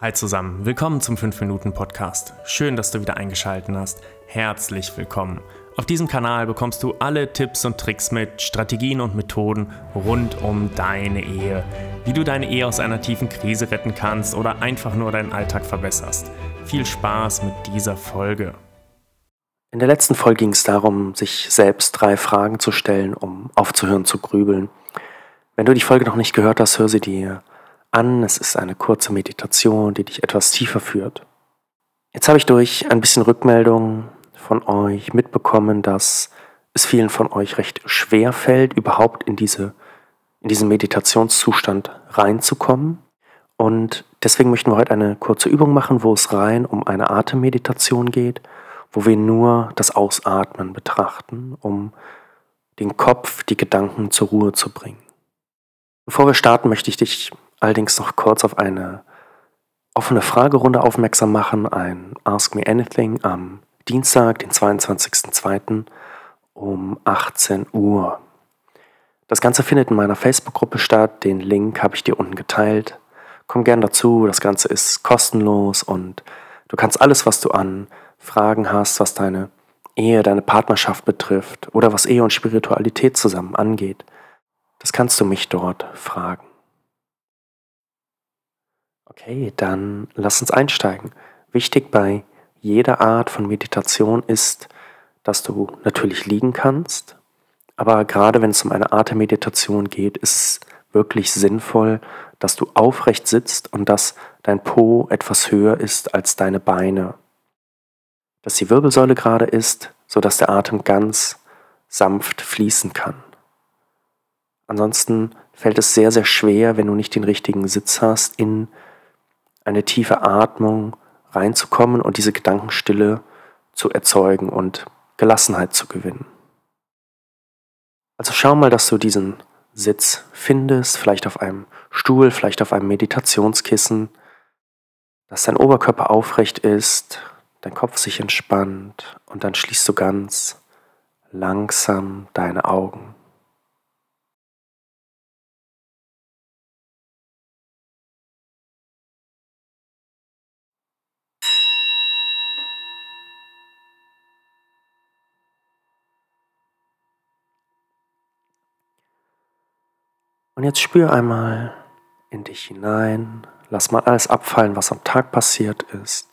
Hi zusammen, willkommen zum 5-Minuten-Podcast. Schön, dass du wieder eingeschaltet hast. Herzlich willkommen. Auf diesem Kanal bekommst du alle Tipps und Tricks mit, Strategien und Methoden rund um deine Ehe. Wie du deine Ehe aus einer tiefen Krise retten kannst oder einfach nur deinen Alltag verbesserst. Viel Spaß mit dieser Folge. In der letzten Folge ging es darum, sich selbst drei Fragen zu stellen, um aufzuhören zu grübeln. Wenn du die Folge noch nicht gehört hast, hör sie dir an. Es ist eine kurze Meditation, die dich etwas tiefer führt. Jetzt habe ich durch ein bisschen Rückmeldungen von euch mitbekommen, dass es vielen von euch recht schwer fällt, überhaupt in, diese, in diesen Meditationszustand reinzukommen. Und deswegen möchten wir heute eine kurze Übung machen, wo es rein um eine Atemmeditation geht, wo wir nur das Ausatmen betrachten, um den Kopf, die Gedanken zur Ruhe zu bringen. Bevor wir starten, möchte ich dich allerdings noch kurz auf eine offene Fragerunde aufmerksam machen, ein Ask Me Anything am Dienstag, den 22.02. um 18 Uhr. Das Ganze findet in meiner Facebook-Gruppe statt. Den Link habe ich dir unten geteilt. Komm gern dazu. Das Ganze ist kostenlos und du kannst alles, was du an Fragen hast, was deine Ehe, deine Partnerschaft betrifft oder was Ehe und Spiritualität zusammen angeht, das kannst du mich dort fragen. Okay, dann lass uns einsteigen. Wichtig bei jeder Art von Meditation ist, dass du natürlich liegen kannst, aber gerade wenn es um eine Atemmeditation geht, ist es wirklich sinnvoll, dass du aufrecht sitzt und dass dein Po etwas höher ist als deine Beine. Dass die Wirbelsäule gerade ist, sodass der Atem ganz sanft fließen kann. Ansonsten fällt es sehr, sehr schwer, wenn du nicht den richtigen Sitz hast, in eine tiefe Atmung reinzukommen und diese Gedankenstille zu erzeugen und Gelassenheit zu gewinnen. Also schau mal, dass du diesen Sitz findest, vielleicht auf einem Stuhl, vielleicht auf einem Meditationskissen, dass dein Oberkörper aufrecht ist, dein Kopf sich entspannt und dann schließt du ganz langsam deine Augen. Und jetzt spür einmal in dich hinein, lass mal alles abfallen, was am Tag passiert ist,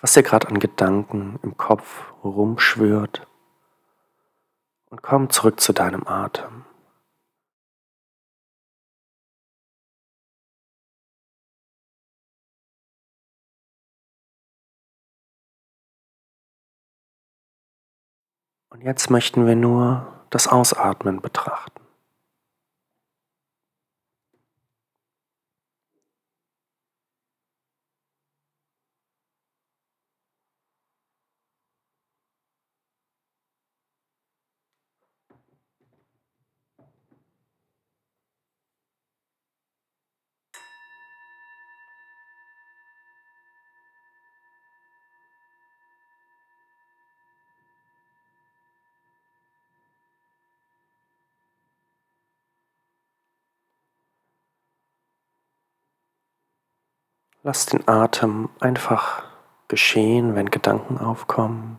was dir gerade an Gedanken im Kopf rumschwört und komm zurück zu deinem Atem. Und jetzt möchten wir nur das Ausatmen betrachten. Lass den Atem einfach geschehen, wenn Gedanken aufkommen.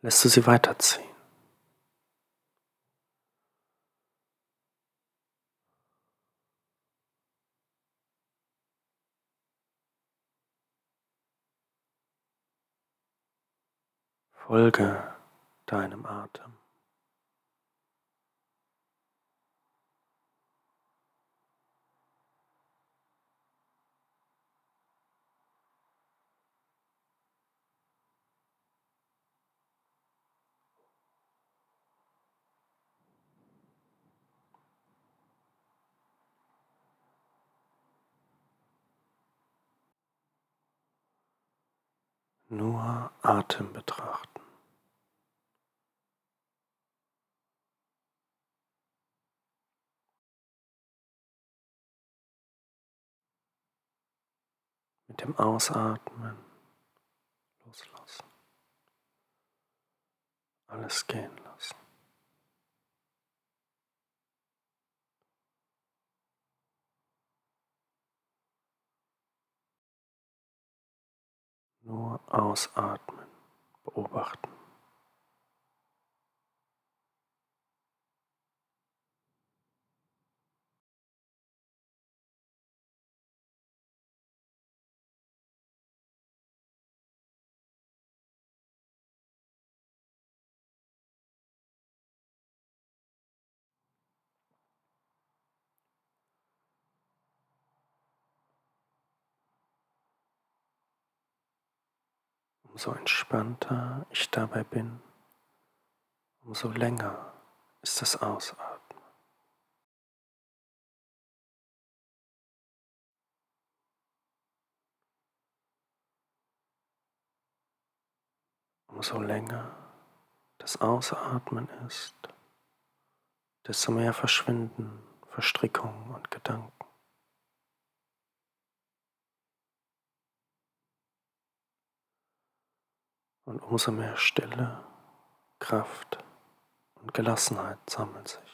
Lässt du sie weiterziehen. Folge deinem Atem. Nur Atem betrachten. Mit dem Ausatmen loslassen. Alles gehen Nur ausatmen, beobachten. Umso entspannter ich dabei bin, umso länger ist das Ausatmen. Umso länger das Ausatmen ist, desto mehr verschwinden Verstrickungen und Gedanken. Und umso mehr Stille, Kraft und Gelassenheit sammeln sich.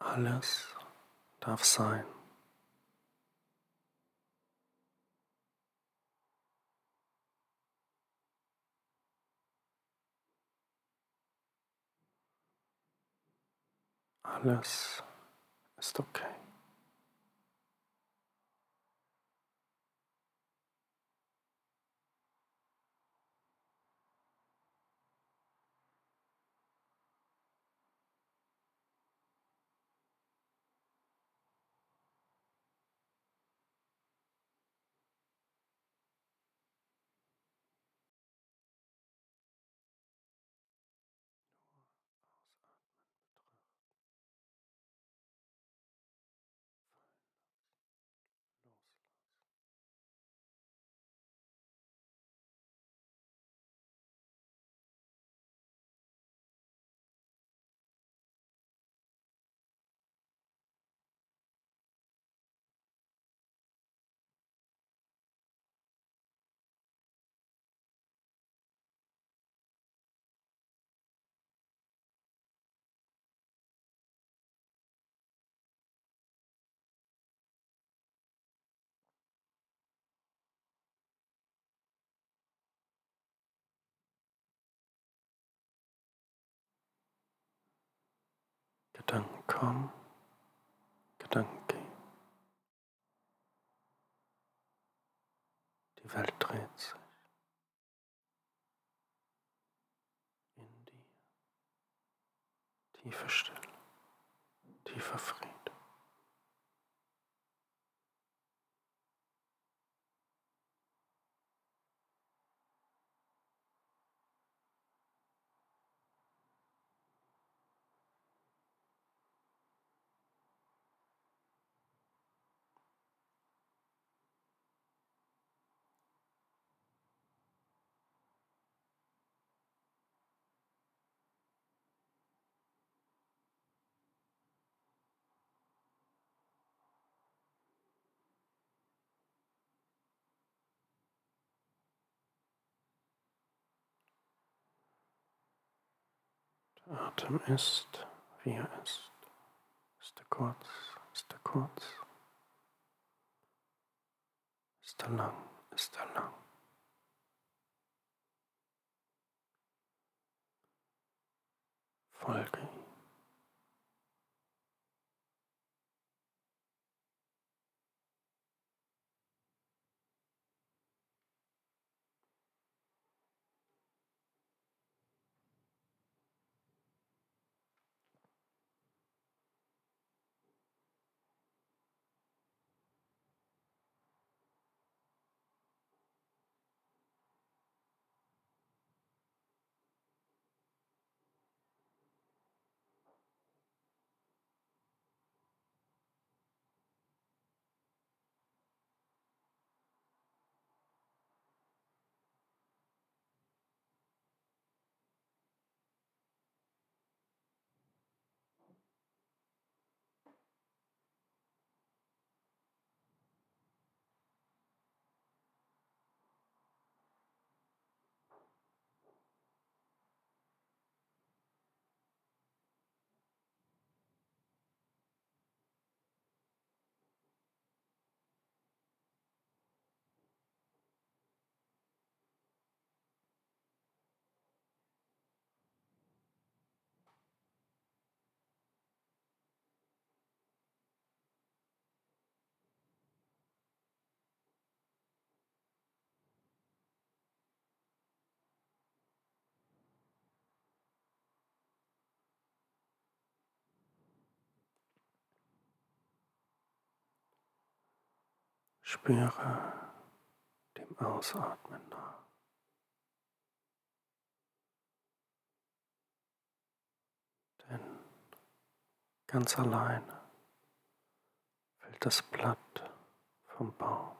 Alles darf sein. Alles ist okay. Gedanken kommen, Gedanken gehen. Die Welt dreht sich in die tiefe Stille, tiefer Frieden. Der Atem ist, wie er ist. Ist er kurz, ist er kurz. Ist er lang, ist er lang. Folge Spüre dem Ausatmen nach. Denn ganz alleine fällt das Blatt vom Baum.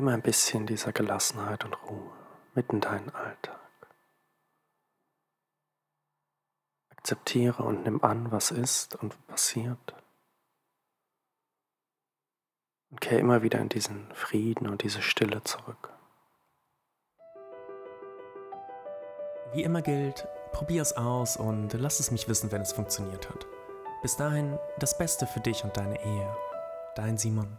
Nimm ein bisschen dieser Gelassenheit und Ruhe mitten in deinen Alltag. Akzeptiere und nimm an, was ist und passiert. Und kehr immer wieder in diesen Frieden und diese Stille zurück. Wie immer gilt, probier es aus und lass es mich wissen, wenn es funktioniert hat. Bis dahin das Beste für dich und deine Ehe. Dein Simon.